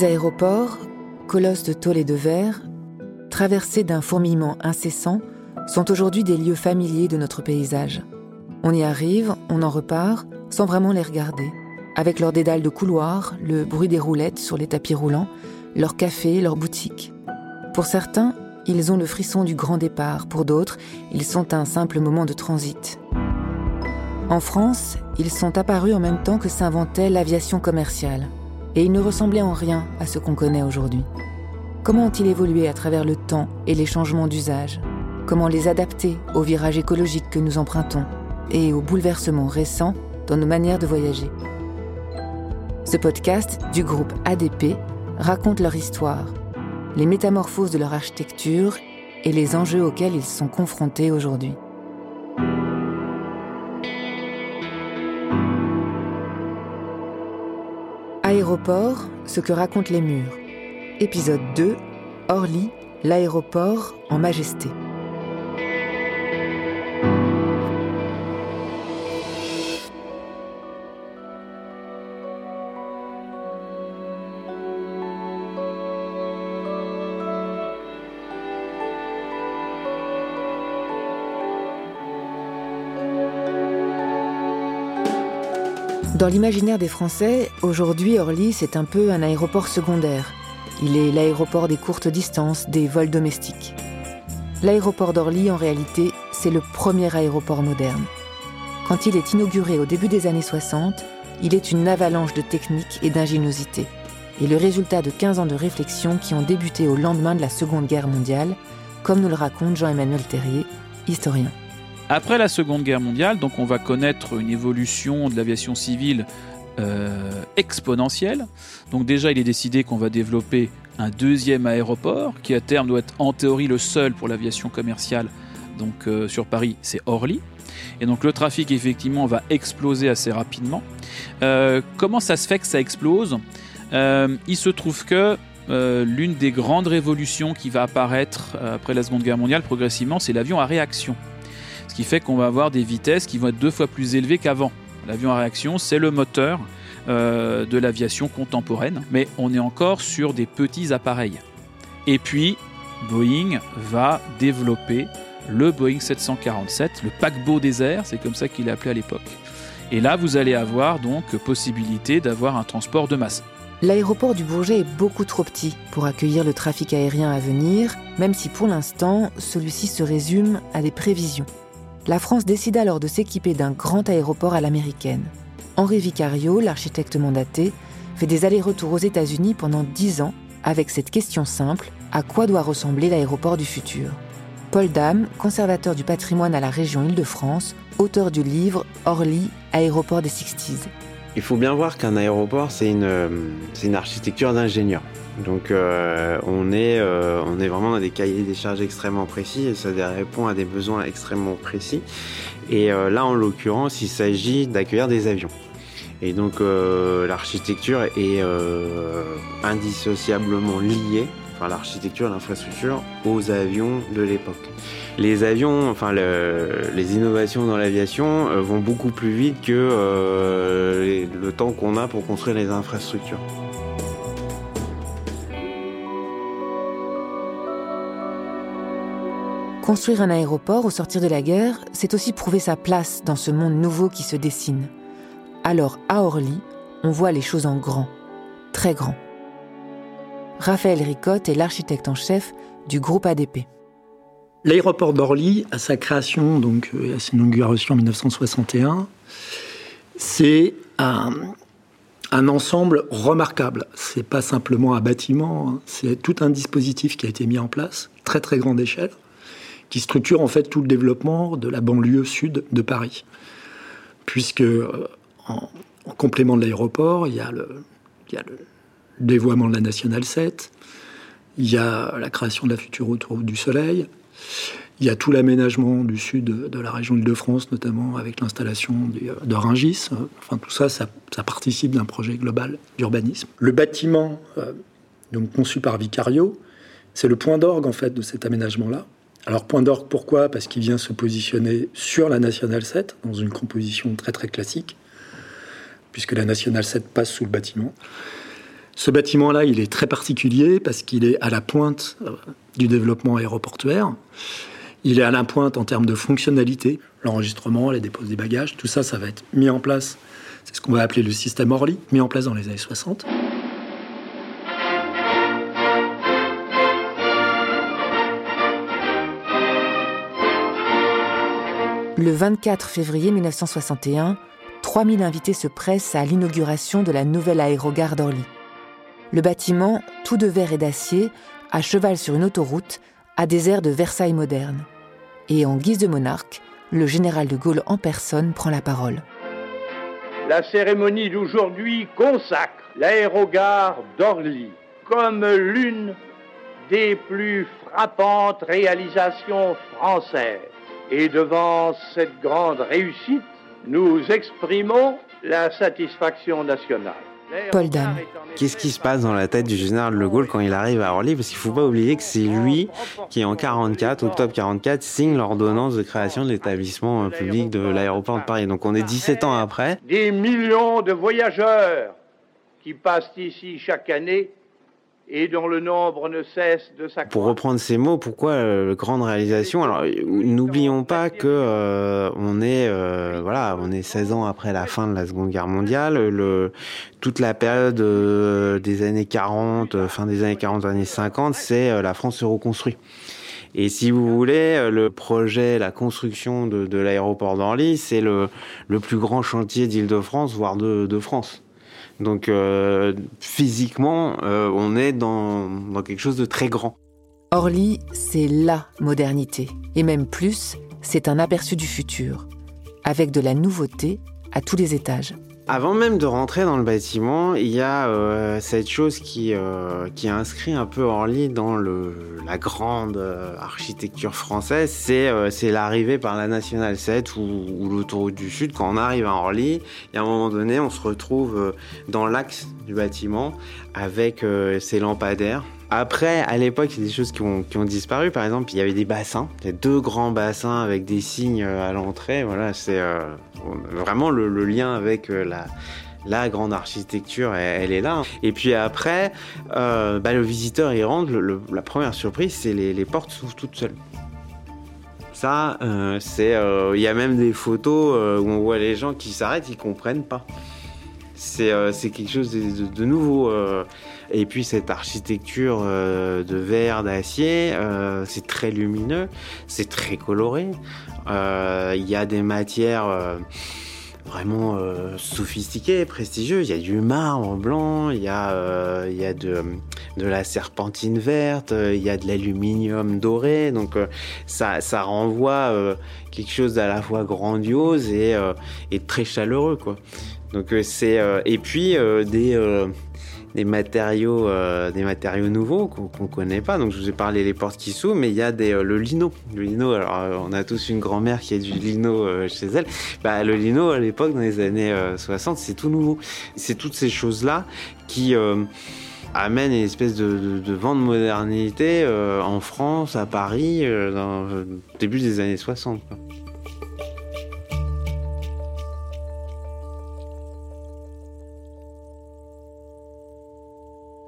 Les aéroports, colosses de tôle et de verre, traversés d'un fourmillement incessant, sont aujourd'hui des lieux familiers de notre paysage. On y arrive, on en repart, sans vraiment les regarder, avec leurs dédales de couloirs, le bruit des roulettes sur les tapis roulants, leurs cafés, leurs boutiques. Pour certains, ils ont le frisson du grand départ, pour d'autres, ils sont un simple moment de transit. En France, ils sont apparus en même temps que s'inventait l'aviation commerciale, et ils ne ressemblaient en rien à ce qu'on connaît aujourd'hui. Comment ont-ils évolué à travers le temps et les changements d'usage? Comment les adapter aux virages écologiques que nous empruntons et aux bouleversements récents dans nos manières de voyager? Ce podcast du groupe ADP raconte leur histoire, les métamorphoses de leur architecture et les enjeux auxquels ils sont confrontés aujourd'hui. Ce que racontent les murs. Épisode 2, Orly, l'aéroport en majesté. Dans l'imaginaire des Français, aujourd'hui Orly, c'est un peu un aéroport secondaire. Il est l'aéroport des courtes distances, des vols domestiques. L'aéroport d'Orly, en réalité, c'est le premier aéroport moderne. Quand il est inauguré au début des années 60, il est une avalanche de technique et d'ingéniosité, et le résultat de 15 ans de réflexion qui ont débuté au lendemain de la Seconde Guerre mondiale, comme nous le raconte Jean-Emmanuel Terrier, historien. Après la Seconde Guerre mondiale, donc on va connaître une évolution de l'aviation civile euh, exponentielle. Donc déjà, il est décidé qu'on va développer un deuxième aéroport qui à terme doit être en théorie le seul pour l'aviation commerciale. Donc euh, sur Paris, c'est Orly. Et donc le trafic effectivement va exploser assez rapidement. Euh, comment ça se fait que ça explose? Il se trouve que l'une des grandes révolutions qui va apparaître après la Seconde Guerre mondiale progressivement, c'est l'avion à réaction. Qui fait qu'on va avoir des vitesses qui vont être deux fois plus élevées qu'avant. L'avion à réaction, c'est le moteur euh, de l'aviation contemporaine, mais on est encore sur des petits appareils. Et puis, Boeing va développer le Boeing 747, le paquebot des airs, c'est comme ça qu'il est appelé à l'époque. Et là, vous allez avoir donc possibilité d'avoir un transport de masse. L'aéroport du Bourget est beaucoup trop petit pour accueillir le trafic aérien à venir, même si pour l'instant, celui-ci se résume à des prévisions la France décide alors de s'équiper d'un grand aéroport à l'américaine. Henri Vicario, l'architecte mandaté, fait des allers-retours aux États-Unis pendant dix ans avec cette question simple à quoi doit ressembler l'aéroport du futur? Paul Dame, conservateur du patrimoine à la région Île-de-France, auteur du livre Orly, aéroport des Sixties. Il faut bien voir qu'un aéroport, c'est une, une architecture d'ingénieur. Donc euh, on, est, euh, on est vraiment dans des cahiers des charges extrêmement précis et ça répond à des besoins extrêmement précis. Et euh, là, en l'occurrence, il s'agit d'accueillir des avions. Et donc l'architecture est indissociablement liée, enfin l'architecture, l'infrastructure, aux avions de l'époque. Les avions, enfin les innovations dans l'aviation vont beaucoup plus vite que le temps qu'on a pour construire les infrastructures. Construire un aéroport au sortir de la guerre, c'est aussi prouver sa place dans ce monde nouveau qui se dessine. Alors, à Orly, on voit les choses en grand, très grand. Raphaël Ricotte est l'architecte en chef du groupe ADP. L'aéroport d'Orly, à sa création, donc euh, à son inauguration en 1961, c'est un, ensemble remarquable. C'est pas simplement un bâtiment, hein. c'est tout un dispositif qui a été mis en place, très très grande échelle, qui structure en fait tout le développement de la banlieue sud de Paris. Puisque euh, en, complément de l'aéroport, il, y a le, dévoiement de la Nationale 7, il y a la création de la future autoroute du Soleil, il y a tout l'aménagement du sud de la région Île-de-France, notamment avec l'installation de Rungis. Enfin, tout ça, ça, participe d'un projet global d'urbanisme. Le bâtiment, euh, donc conçu par Vicario, c'est le point d'orgue en fait de cet aménagement-là. Alors point d'orgue, pourquoi? Parce qu'il vient se positionner sur la Nationale 7, dans une composition très très classique, puisque la Nationale 7 passe sous le bâtiment. Ce bâtiment-là, il est très particulier parce qu'il est à la pointe euh, du développement aéroportuaire. Il est à la pointe en termes de fonctionnalité, l'enregistrement, les déposes des bagages, tout ça, ça va être mis en place. C'est ce qu'on va appeler le système Orly, mis en place dans les années 60. Le 24 février 1961, 3000 invités se pressent à l'inauguration de la nouvelle aérogare d'Orly. Le bâtiment, tout de verre et d'acier, à cheval sur une autoroute, a des airs de Versailles moderne. Et en guise de monarque, le général de Gaulle en personne prend la parole. La cérémonie d'aujourd'hui consacre l'aérogare d'Orly comme l'une des plus frappantes réalisations françaises. Et devant cette grande réussite, nous exprimons la satisfaction nationale. Paul Dam. Qu'est-ce qui se passe dans la tête du général de Gaulle quand il arrive à Orly? Parce qu'il ne faut pas oublier que c'est lui qui, en 44, octobre 44, signe l'ordonnance de création de l'établissement public de l'aéroport de Paris. Donc on est 17 ans après. Des millions de voyageurs qui passent ici chaque année et dont le nombre ne cesse de s'accroître. Pour reprendre ces mots, pourquoi euh, grande réalisation? Alors, n'oublions pas que euh, on est euh, voilà, on est 16 ans après la fin de la Seconde Guerre mondiale. Le, toute la période euh, des années 40, euh, fin des années 40, années 50, c'est la France se reconstruit. Et si vous voulez, le projet, la construction de, de l'aéroport d'Orly, c'est le, le plus grand chantier d'Île-de-France, voire de, de France. Donc euh, physiquement, euh, on est dans, dans quelque chose de très grand. Orly, c'est LA modernité. Et même plus, c'est un aperçu du futur, avec de la nouveauté à tous les étages. Avant même de rentrer dans le bâtiment, il y a euh, cette chose qui, euh, qui inscrit un peu Orly dans le, la grande euh, architecture française, c'est euh, c'est l'arrivée par la Nationale 7 ou, ou l'autoroute du Sud. Quand on arrive à Orly, et à un moment donné, on se retrouve dans l'axe du bâtiment avec ces lampadaires. Après, à l'époque, il y a des choses qui ont, disparu. Par exemple, il y avait des bassins. Y a deux grands bassins avec des signes euh, à l'entrée. Voilà, c'est euh, vraiment le, lien avec euh, la, grande architecture, elle, est là. Et puis après, bah, le visiteur, il rentre. la première surprise, c'est les, portes s'ouvrent toutes seules. Ça, c'est. Il y a même des photos où on voit les gens qui s'arrêtent, ils comprennent pas. C'est euh, c'est quelque chose de, nouveau. euh. Et puis cette architecture euh, de verre, d'acier, c'est très lumineux, c'est très coloré. Il y a des matières vraiment euh, sophistiquées, prestigieuses. Il y a du marbre blanc, il y a, de, la serpentine verte, il y a de l'aluminium doré. Donc ça, renvoie quelque chose d'à la fois grandiose et, et très chaleureux. Quoi. Donc euh, c'est euh, et puis euh, des des matériaux des matériaux nouveaux qu'on qu'on connaît pas. Donc je vous ai parlé les portes qui s'ouvrent, mais il y a des le lino. Le lino. Alors on a tous une grand-mère qui a du lino chez elle. Bah le lino à l'époque dans les années euh, 60, c'est tout nouveau. C'est toutes ces choses là qui amènent une espèce de, vent de modernité en France, à Paris, dans début des années 60. quoi.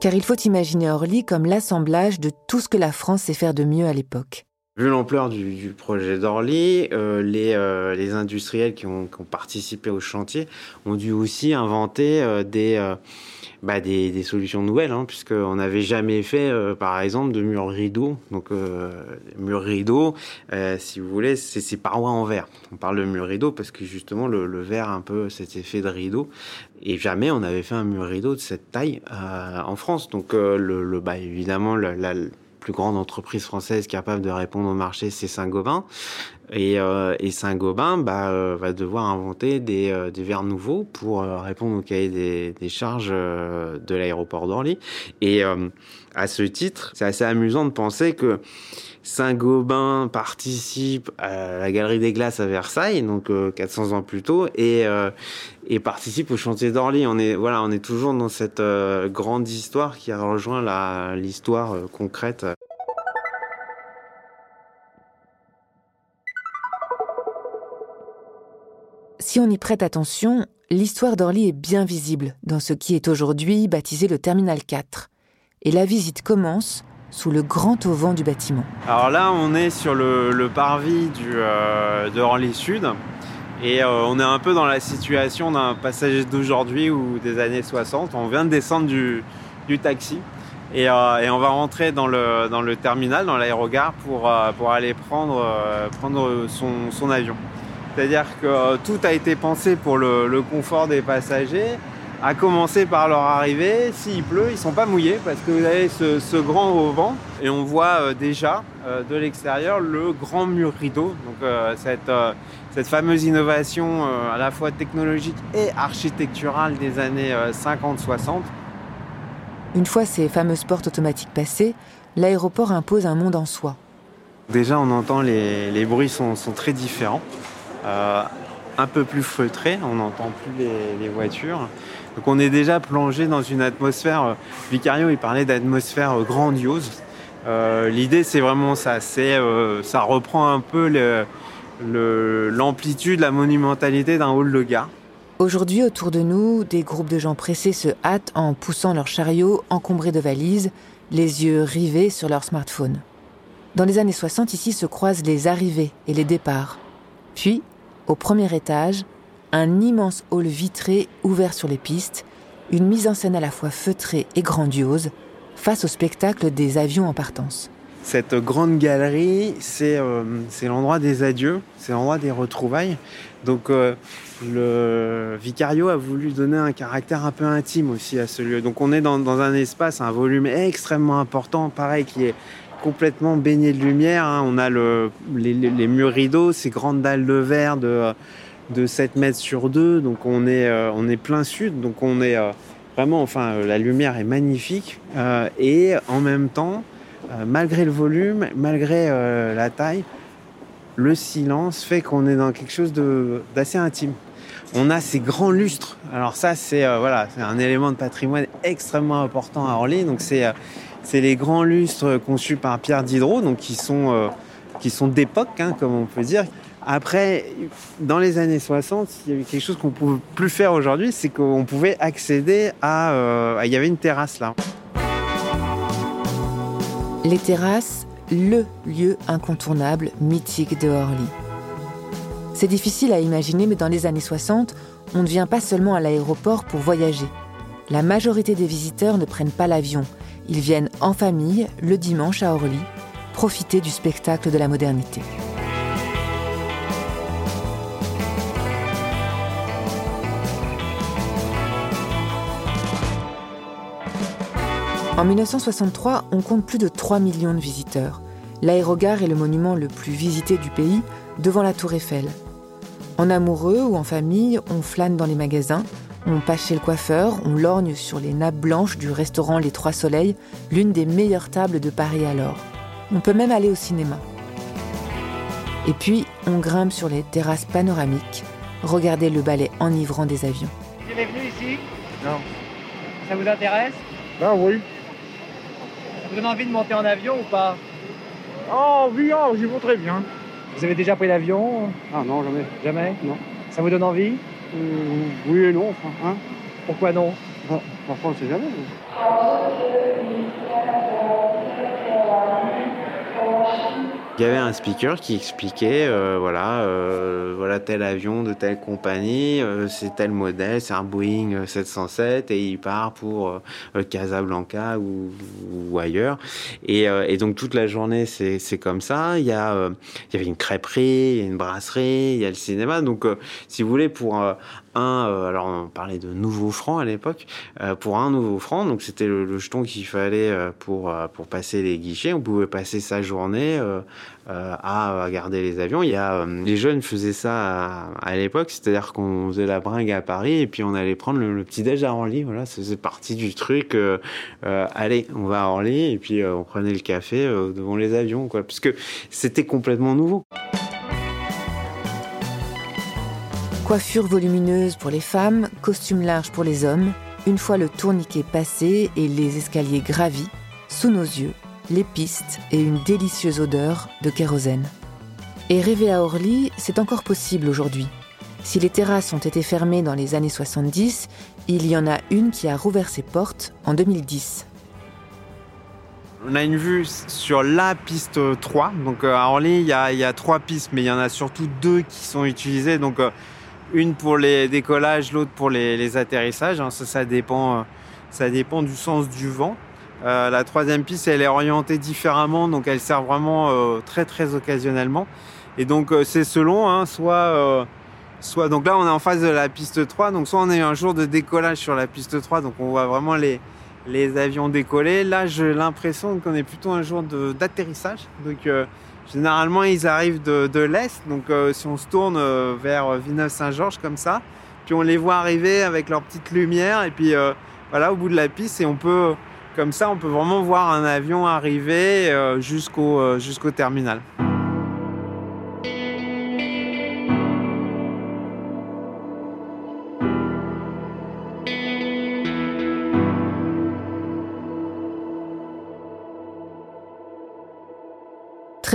Car il faut imaginer Orly comme l'assemblage de tout ce que la France sait faire de mieux à l'époque. Vu l'ampleur du, projet d'Orly, euh, les, euh, les industriels qui ont, participé au chantier ont dû aussi inventer euh, des, bah, des, solutions nouvelles, hein, puisqu'on n'avait jamais fait, par exemple, de murs rideaux. Donc, murs rideaux, euh, si vous voulez, c'est ces parois en verre. On parle de murs rideaux parce que justement, le, verre a un peu cet effet de rideau. Et jamais on avait fait un mur rideau de cette taille en France. Donc, le, bah, évidemment, la plus grande entreprise française capable de répondre au marché, c'est Saint-Gobain. Et, euh, et Saint-Gobain bah, euh, va devoir inventer des, euh, des verres nouveaux pour euh, répondre au cahier des, des charges euh, de l'aéroport d'Orly. Et euh, à ce titre, c'est assez amusant de penser que Saint-Gobain participe à la Galerie des Glaces à Versailles, donc euh, 400 ans plus tôt, et, euh, et participe au chantier d'Orly. On est voilà, on est toujours dans cette euh, grande histoire qui a rejoint la l'histoire euh, concrète. Si on y prête attention, l'histoire d'Orly est bien visible dans ce qui est aujourd'hui baptisé le Terminal 4. Et la visite commence sous le grand auvent du bâtiment. Alors là, on est sur le, parvis euh, de Orly Sud. Et euh, on est un peu dans la situation d'un passager d'aujourd'hui ou des années 60. On vient de descendre du, taxi. Et, euh, et, on va rentrer dans le, terminal, dans l'aérogare, pour, aller prendre, son, avion. C'est-à-dire que tout a été pensé pour le confort des passagers à commencer par leur arrivée. S'il pleut, ils ne sont pas mouillés parce que vous avez ce, grand auvent et on voit euh, déjà euh, de l'extérieur le grand mur rideau. Donc euh, cette, cette, fameuse innovation à la fois technologique et architecturale des années 50-60. Une fois ces fameuses portes automatiques passées, l'aéroport impose un monde en soi. Déjà, on entend les, les bruits sont, sont très différents. un peu plus feutrés, on n'entend plus les, les voitures. Donc on est déjà plongé dans une atmosphère. Euh, Vicario, il parlait d'atmosphère euh, grandiose. Euh, l'idée, c'est vraiment ça. Ça reprend un peu l'amplitude, la monumentalité d'un hall de gare. Aujourd'hui, autour de nous, des groupes de gens pressés se hâtent en poussant leurs chariots encombrés de valises, les yeux rivés sur leur smartphone. Dans les années 60, ici se croisent les arrivées et les départs. Puis, au premier étage, un immense hall vitré ouvert sur les pistes, une mise en scène à la fois feutrée et grandiose, face au spectacle des avions en partance. Cette grande galerie, c'est euh, l'endroit des adieux, c'est l'endroit des retrouvailles. Donc euh, le Vicario a voulu donner un caractère un peu intime aussi à ce lieu. Donc on est dans, un espace, un volume extrêmement important, pareil, qui est complètement baigné de lumière. Hein. On a le, les, les, murs rideaux, ces grandes dalles de verre de de 7 mètres sur 2, donc on est, euh, on est plein sud, donc on est euh, vraiment, enfin, euh, la lumière est magnifique, et en même temps, malgré le volume, malgré la taille, le silence fait qu'on est dans quelque chose d'assez intime. On a ces grands lustres. Alors ça, c'est voilà, c'est un élément de patrimoine extrêmement important à Orly. Donc c'est c'est les grands lustres conçus par Pierre Diderot, donc qui sont qui sont d'époque, hein, comme on peut dire. Après, dans les années 60, il y avait quelque chose qu'on ne pouvait plus faire aujourd'hui, c'est qu'on pouvait accéder euh, à, Il y avait une terrasse là. Les terrasses, le lieu incontournable, mythique de Orly. C'est difficile à imaginer, mais dans les années 60, on ne vient pas seulement à l'aéroport pour voyager. La majorité des visiteurs ne prennent pas l'avion. Ils viennent en famille, le dimanche à Orly, profiter du spectacle de la modernité. En 1963, on compte plus de 3 millions de visiteurs. L'aérogare est le monument le plus visité du pays, devant la Tour Eiffel. En amoureux ou en famille, on flâne dans les magasins, on passe chez le coiffeur, on lorgne sur les nappes blanches du restaurant Les Trois Soleils, l'une des meilleures tables de Paris alors. On peut même aller au cinéma. Et puis, on grimpe sur les terrasses panoramiques, regarder le ballet enivrant des avions. Vous êtes venu ici? Non. Ça vous intéresse? Ben oui vous donne envie de monter en avion ou pas Oh oui, oh, j'y très bien. Vous avez déjà pris l'avion Ah non, jamais. Jamais Non. Ça vous donne envie euh, Oui et non, enfin. Hein Pourquoi non Parfois, on sait jamais. Il y avait un speaker qui expliquait, euh, voilà, euh, voilà tel avion de telle compagnie, euh, c'est tel modèle, c'est un Boeing 707 et il part pour Casablanca ou, ou, ailleurs. Et, et, donc toute la journée c'est comme ça. Il y a, il y avait une crêperie, une brasserie, il y a le cinéma. Donc si vous voulez pour euh, alors on parlait de nouveaux francs à l'époque, euh, pour un nouveau franc, donc c'était le, jeton qu'il fallait euh, pour, pour passer les guichets. On pouvait passer sa journée à, garder les avions. Il y a, les jeunes faisaient ça à, l'époque, c'est-à-dire qu'on faisait la bringue à Paris et puis on allait prendre le, petit déj à Orly. Voilà, c'est partie du truc. allez, on va à Orly et puis on prenait le café devant les avions, quoi, parce que c'était complètement nouveau. Coiffure volumineuse pour les femmes, costume large pour les hommes. Une fois le tourniquet passé et les escaliers gravis, sous nos yeux, les pistes et une délicieuse odeur de kérosène. Et rêver à Orly, c'est encore possible aujourd'hui. Si les terrasses ont été fermées dans les années 70, il y en a une qui a rouvert ses portes en 2010. On a une vue sur la piste 3. Donc euh, à Orly, il y, a, il y a trois pistes, mais il y en a surtout deux qui sont utilisées. Donc euh, une pour les décollages, l'autre pour les, les atterrissages. hein. Ça, ça dépend, euh, ça dépend du sens du vent. Euh, la troisième piste, elle est orientée différemment, donc elle sert vraiment euh, très très occasionnellement. Et donc euh, c'est selon, hein, soit, euh, soit donc là on est en face de la piste 3, donc soit on a eu un jour de décollage sur la piste 3, donc on voit vraiment les, les avions décoller. Là j'ai l'impression qu'on est plutôt un jour d'atterrissage. Donc euh, généralement ils arrivent de, de l'est, donc euh, si on se tourne euh, vers Villeneuve-Saint-Georges comme ça, puis on les voit arriver avec leur petite lumière et puis euh, voilà au bout de la piste et on peut comme ça on peut vraiment voir un avion arriver euh, jusqu'au jusqu'au terminal.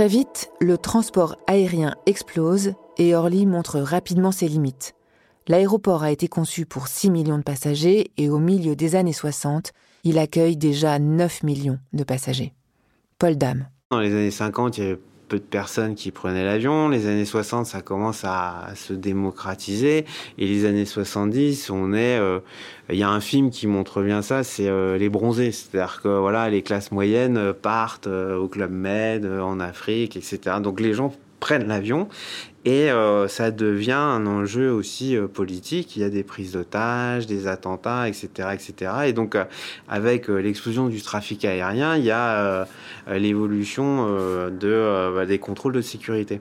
Vite, le transport aérien explose et Orly montre rapidement ses limites. L'aéroport a été conçu pour 6 millions de passagers et au milieu des années 60, il accueille déjà 9 millions de passagers. Paul Dame. Dans les années 50, il avait peu de personnes qui prenaient l'avion. Les années 60, ça commence à, se démocratiser. Et les années 70, on est. euh, Il y a un film qui montre bien ça, c'est euh, Les Bronzés. C'est-à-dire que voilà, les classes moyennes euh, partent au Club Med, en Afrique, etc. Donc les gens prennent l'avion et euh, ça devient un enjeu aussi euh, politique. Il y a des prises d'otages, des attentats, etc., etc. Et donc euh, avec euh, l'explosion du trafic aérien, il y a euh, l'évolution euh, de bah, des contrôles de sécurité.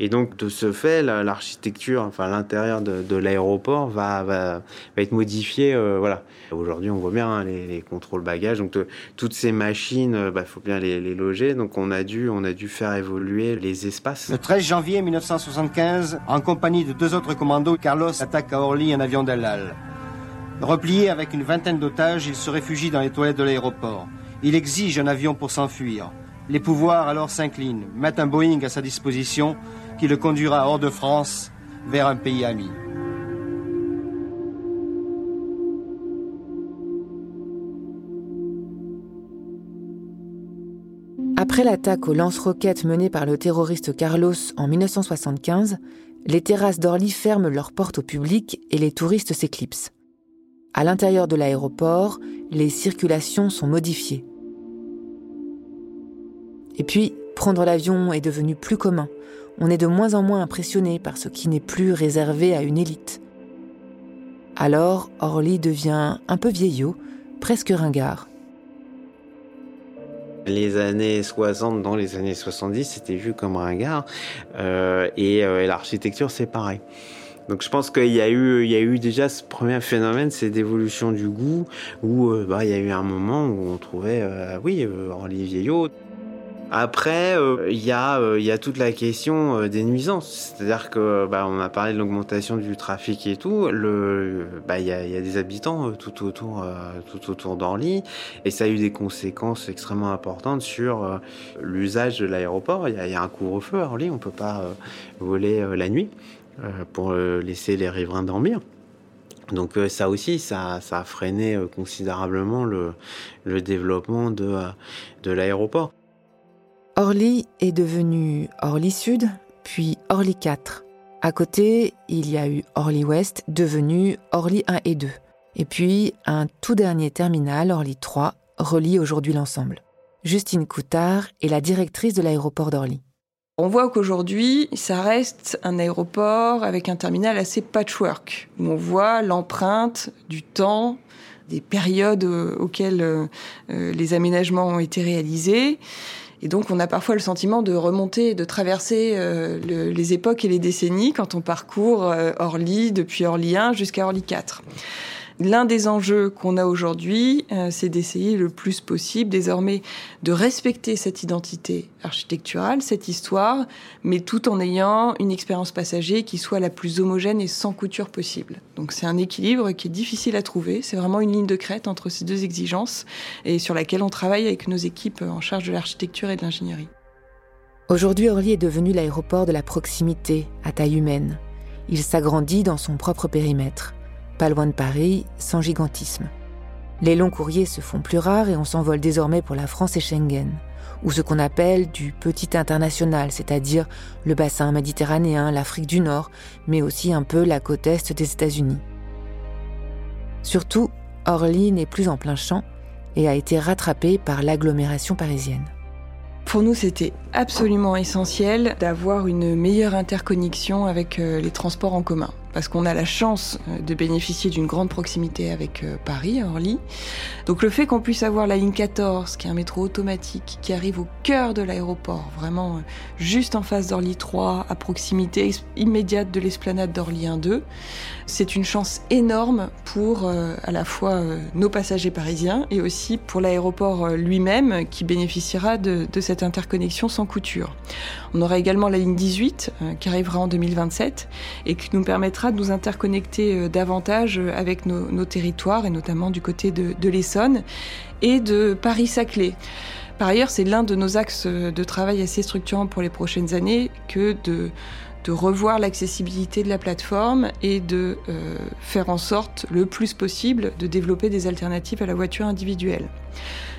Et donc de ce fait, la- l'architecture, enfin l'intérieur de, l'aéroport va, être modifié. euh, voilà. Aujourd'hui, on voit bien hein, les, les contrôles bagages. Donc toutes ces machines, il bah, faut bien les, loger. Donc on a dû, on a dû faire évoluer les espaces. Le 13 janvier 1975, en compagnie de deux autres commandos, Carlos attaque à Orly un avion d'El Al. Replié avec une vingtaine d'otages, il se réfugie dans les toilettes de l'aéroport. Il exige un avion pour s'enfuir. Les pouvoirs alors s'inclinent, mettent un Boeing à sa disposition qui le conduira hors de France vers un pays ami. Après l'attaque au lance-roquettes menée par le terroriste Carlos en 1975, les terrasses d'Orly ferment leurs portes au public et les touristes s'éclipsent. À l'intérieur de l'aéroport, les circulations sont modifiées. Et puis, prendre l'avion est devenu plus commun. On est de moins en moins impressionné par ce qui n'est plus réservé à une élite. Alors, Orly devient un peu vieillot, presque ringard. Les années 60, dans les années 70, c'était vu comme ringard. Euh, et, euh, et l'architecture, c'est pareil. Donc je pense qu'il y a eu, y a eu déjà ce premier phénomène, c'est d'évolution du goût, où euh, bah, il y a eu un moment où on trouvait, oui, Orly vieillot. Après, euh, il y a, euh, il y a toute la question euh, des nuisances. C'est-à-dire que, bah, on a parlé de l'augmentation du trafic et tout. Le, bah, il y a, il y a des habitants euh, tout autour, euh, tout autour d'Orly, et ça a eu des conséquences extrêmement importantes sur euh, l'usage de l'aéroport. Il y a, il y a un couvre-feu à Orly, on peut pas euh, voler euh, la nuit euh, pour euh, laisser les riverains dormir. Donc euh, ça aussi, ça, ça a freiné euh, considérablement le, le développement de, euh, de l'aéroport. Orly est devenu Orly Sud, puis Orly 4. À côté, il y a eu Orly Ouest, devenu Orly 1 et 2. Et puis, un tout dernier terminal, Orly 3, relie aujourd'hui l'ensemble. Justine Coutard est la directrice de l'aéroport d'Orly. On voit qu'aujourd'hui, ça reste un aéroport avec un terminal assez patchwork, où on voit l'empreinte du temps, des périodes euh, auxquelles euh, euh, les aménagements ont été réalisés. Et donc, on a parfois le sentiment de remonter, de traverser euh, le- les époques et les décennies quand on parcourt euh, Orly, depuis Orly 1 jusqu'à Orly 4. L'un des enjeux qu'on a aujourd'hui, euh, c'est d'essayer le plus possible désormais de respecter cette identité architecturale, cette histoire, mais tout en ayant une expérience passager qui soit la plus homogène et sans couture possible. Donc c'est un équilibre qui est difficile à trouver. C'est vraiment une ligne de crête entre ces deux exigences et sur laquelle on travaille avec nos équipes en charge de l'architecture et de l'ingénierie. Aujourd'hui, Orly est devenu l'aéroport de la proximité, à taille humaine. il s'agrandit dans son propre périmètre, pas loin de Paris, sans gigantisme. Les longs courriers se font plus rares et on s'envole désormais pour la France et Schengen, ou ce qu'on appelle du petit international, c'est-à-dire le bassin méditerranéen, l'Afrique du Nord, mais aussi un peu la côte est des États-Unis. Surtout, Orly n'est plus en plein champ et a été rattrapé par l'agglomération parisienne. Pour nous, c'était absolument essentiel d'avoir une meilleure interconnexion avec euh, les transports en commun parce qu'on a la chance euh, de bénéficier d'une grande proximité avec euh, Paris, Orly. Donc le fait qu'on puisse avoir la ligne 14, qui est un métro automatique, qui arrive au cœur de l'aéroport, vraiment euh, juste en face d'Orly 3, à proximité immédiate de l'esplanade d'Orly 1-2, c'est une chance énorme pour à la fois nos passagers parisiens et aussi pour l'aéroport lui-même qui bénéficiera de, de, cette interconnexion sans couture. On aura également la ligne 18 qui arrivera en 2027 et qui nous permettra de nous interconnecter euh, davantage euh, avec nos, territoires, et notamment du côté de, l'Essonne et de Paris-Saclay. Par ailleurs, c'est l'un de nos axes euh, de travail assez structurants pour les prochaines années que de revoir l'accessibilité de la plateforme et de faire en sorte le plus possible de développer des alternatives à la voiture individuelle.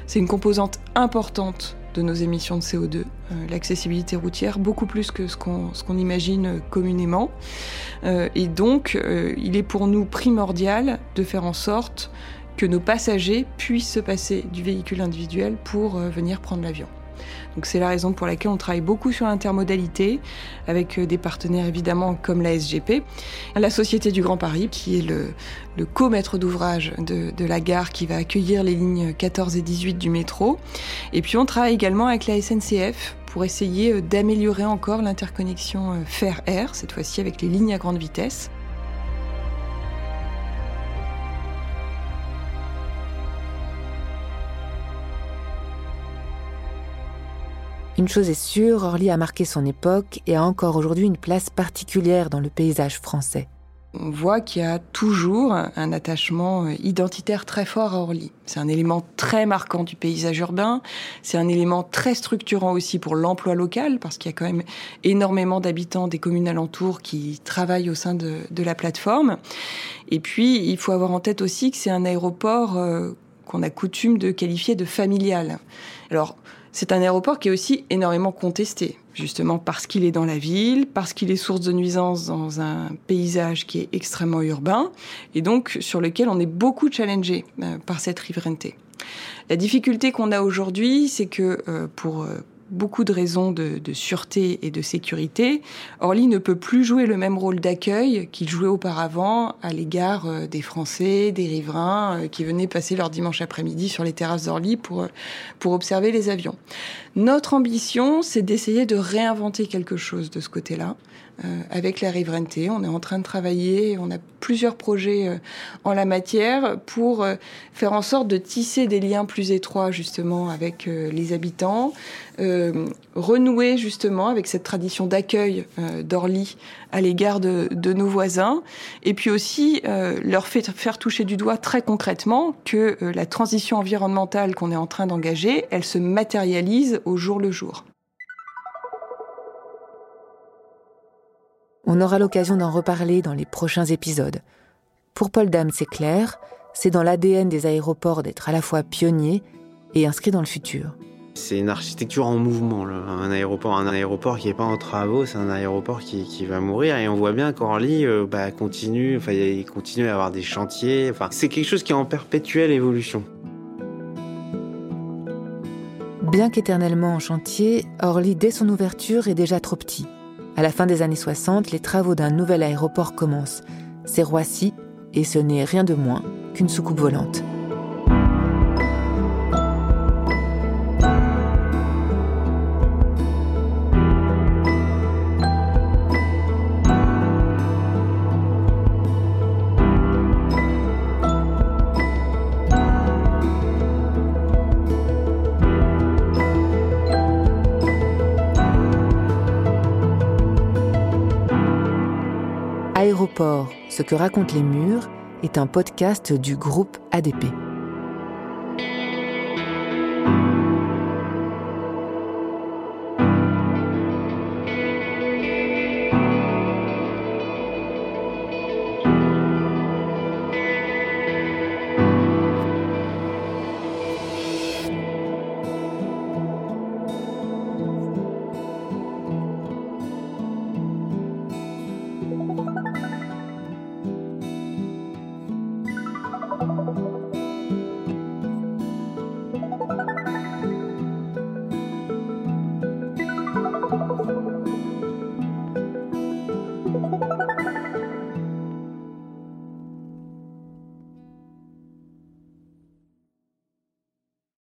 C'est une composante importante de nos émissions de CO2, euh, l'accessibilité routière, beaucoup plus que ce qu'on imagine communément. Euh, et donc, euh, il est pour nous primordial de faire en sorte que nos passagers puissent se passer du véhicule individuel pour venir prendre l'avion. C'est la raison pour laquelle on travaille beaucoup sur l'intermodalité avec euh, des partenaires évidemment comme la SGP, la Société du Grand Paris qui est le, co-maître d'ouvrage de, de, la gare qui va accueillir les lignes 14 et 18 du métro. Et puis on travaille également avec la SNCF pour essayer euh, d'améliorer encore l'interconnexion euh, fer-air, cette fois-ci avec les lignes à grande vitesse. Une chose est sûre, Orly a marqué son époque et a encore aujourd'hui une place particulière dans le paysage français. On voit qu'il y a toujours un attachement identitaire très fort à Orly. C'est un élément très marquant du paysage urbain. C'est un élément très structurant aussi pour l'emploi local, parce qu'il y a quand même énormément d'habitants des communes alentours qui travaillent au sein de, de, la plateforme. Et puis, il faut avoir en tête aussi que c'est un aéroport euh, qu'on a coutume de qualifier de familial. Alors, c'est un aéroport qui est aussi énormément contesté, justement parce qu'il est dans la ville, parce qu'il est source de nuisances dans un paysage qui est extrêmement urbain, et donc sur lequel on est beaucoup challengé euh, par cette riverainté. La difficulté qu'on a aujourd'hui, c'est que euh, pour euh, beaucoup de raisons de, sûreté et de sécurité, Orly ne peut plus jouer le même rôle d'accueil qu'il jouait auparavant à l'égard euh, des Français, des riverains euh, qui venaient passer leur dimanche après-midi sur les terrasses d'Orly pour, euh, pour observer les avions. Notre ambition, c'est d'essayer de réinventer quelque chose de ce côté-là. Euh, avec la riverainté. On est en train de travailler, on a plusieurs projets euh, en la matière pour euh, faire en sorte de tisser des liens plus étroits justement avec les habitants, renouer justement avec cette tradition d'accueil d'Orly à l'égard de, nos voisins, et puis aussi leur faire toucher du doigt très concrètement que la transition environnementale qu'on est en train d'engager, elle se matérialise au jour le jour. On aura l'occasion d'en reparler dans les prochains épisodes. Pour Paul Dame, c'est clair, c'est dans l'ADN des aéroports d'être à la fois pionnier et inscrit dans le futur. C'est une architecture en mouvement. Un aéroport, un aéroport qui n'est pas en travaux, c'est un aéroport qui, va mourir. Et on voit bien qu'Orly euh, bah, continue, enfin, continue à avoir des chantiers. C'est quelque chose qui est en perpétuelle évolution. Bien qu'éternellement en chantier, Orly, dès son ouverture, est déjà trop petit. À la fin des années 60, les travaux d'un nouvel aéroport commencent. C'est Roissy, et ce n'est rien de moins qu'une soucoupe volante. Que racontent les murs est un podcast du groupe ADP.